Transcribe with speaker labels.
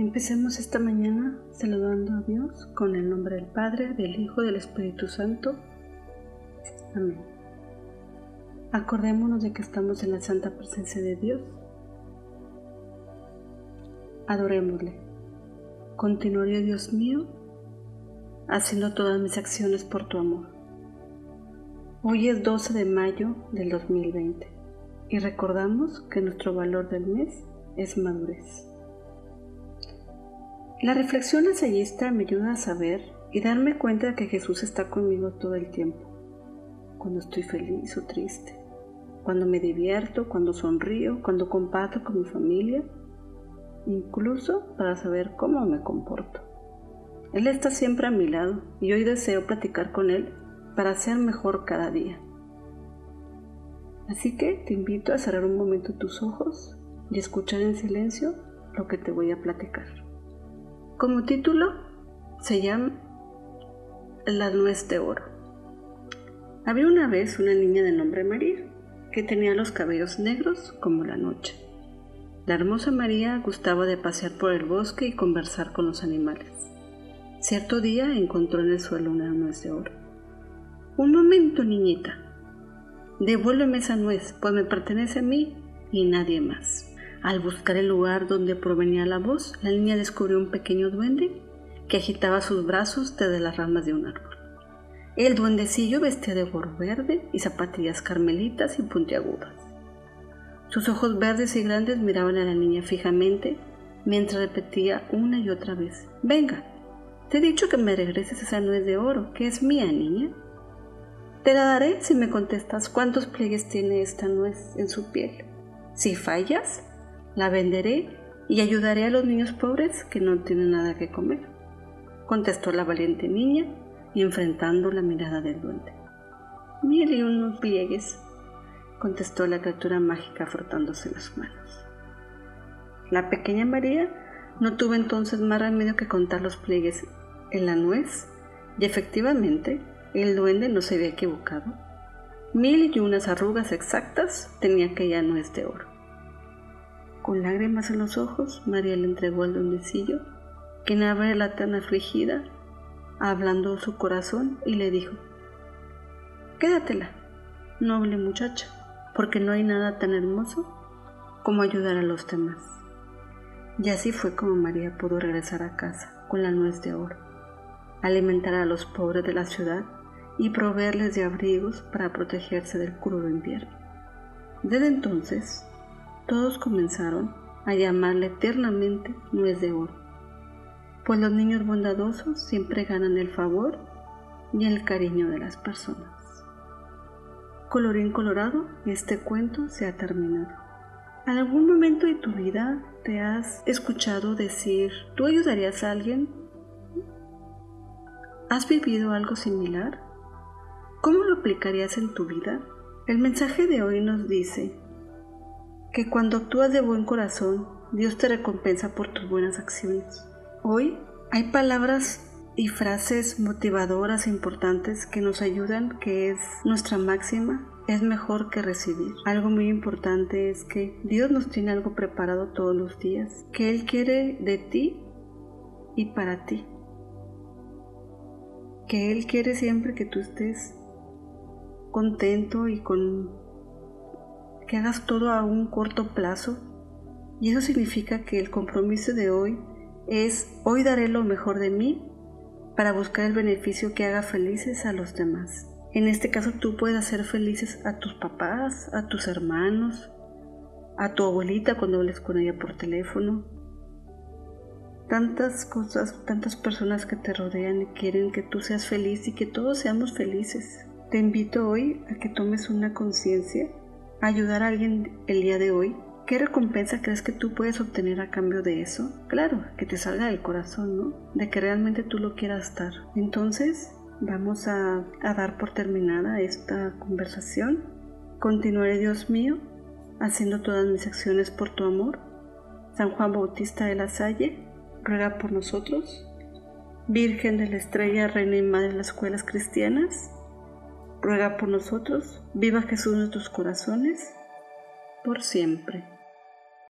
Speaker 1: Empecemos esta mañana saludando a Dios con el nombre del Padre, del Hijo del Espíritu Santo. Amén. Acordémonos de que estamos en la santa presencia de Dios. Adorémosle. Continuaré, Dios mío, haciendo todas mis acciones por tu amor. Hoy es 12 de mayo del 2020 y recordamos que nuestro valor del mes es madurez. La reflexión ensayista me ayuda a saber y darme cuenta de que Jesús está conmigo todo el tiempo, cuando estoy feliz o triste, cuando me divierto, cuando sonrío, cuando comparto con mi familia, incluso para saber cómo me comporto. Él está siempre a mi lado y hoy deseo platicar con Él para ser mejor cada día. Así que te invito a cerrar un momento tus ojos y escuchar en silencio lo que te voy a platicar. Como título se llama La nuez de oro. Había una vez una niña de nombre María que tenía los cabellos negros como la noche. La hermosa María gustaba de pasear por el bosque y conversar con los animales. Cierto día encontró en el suelo una nuez de oro. Un momento, niñita. Devuélveme esa nuez, pues me pertenece a mí y nadie más. Al buscar el lugar donde provenía la voz, la niña descubrió un pequeño duende que agitaba sus brazos desde las ramas de un árbol. El duendecillo vestía de gorro verde y zapatillas carmelitas y puntiagudas. Sus ojos verdes y grandes miraban a la niña fijamente mientras repetía una y otra vez, Venga, te he dicho que me regreses esa nuez de oro, que es mía, niña. Te la daré si me contestas cuántos pliegues tiene esta nuez en su piel. Si fallas, la venderé y ayudaré a los niños pobres que no tienen nada que comer, contestó la valiente niña y enfrentando la mirada del duende. Mil y unos pliegues, contestó la criatura mágica frotándose las manos. La pequeña María no tuvo entonces más remedio que contar los pliegues en la nuez, y efectivamente el duende no se había equivocado. Mil y unas arrugas exactas tenía aquella nuez de oro. Con lágrimas en los ojos, María le entregó al duendecillo, quien abre la tan afligida, hablando su corazón, y le dijo, Quédatela, noble muchacha, porque no hay nada tan hermoso como ayudar a los demás. Y así fue como María pudo regresar a casa con la nuez de oro, alimentar a los pobres de la ciudad y proveerles de abrigos para protegerse del crudo invierno. Desde entonces, todos comenzaron a llamarle eternamente nuez de oro, pues los niños bondadosos siempre ganan el favor y el cariño de las personas. Colorín colorado, este cuento se ha terminado. ¿En algún momento de tu vida te has escuchado decir, ¿tú ayudarías a alguien? ¿Has vivido algo similar? ¿Cómo lo aplicarías en tu vida? El mensaje de hoy nos dice, que cuando actúas de buen corazón, Dios te recompensa por tus buenas acciones. Hoy hay palabras y frases motivadoras e importantes que nos ayudan, que es nuestra máxima, es mejor que recibir. Algo muy importante es que Dios nos tiene algo preparado todos los días, que Él quiere de ti y para ti. Que Él quiere siempre que tú estés contento y con que hagas todo a un corto plazo. Y eso significa que el compromiso de hoy es hoy daré lo mejor de mí para buscar el beneficio que haga felices a los demás. En este caso tú puedes hacer felices a tus papás, a tus hermanos, a tu abuelita cuando hables con ella por teléfono. Tantas cosas, tantas personas que te rodean y quieren que tú seas feliz y que todos seamos felices. Te invito hoy a que tomes una conciencia ayudar a alguien el día de hoy, ¿qué recompensa crees que tú puedes obtener a cambio de eso? Claro, que te salga del corazón, ¿no? De que realmente tú lo quieras dar. Entonces, vamos a, a dar por terminada esta conversación. Continuaré, Dios mío, haciendo todas mis acciones por tu amor. San Juan Bautista de la Salle, ruega por nosotros. Virgen de la Estrella, Reina y Madre de las Escuelas Cristianas, ruega por nosotros, viva Jesús en nuestros corazones, por siempre.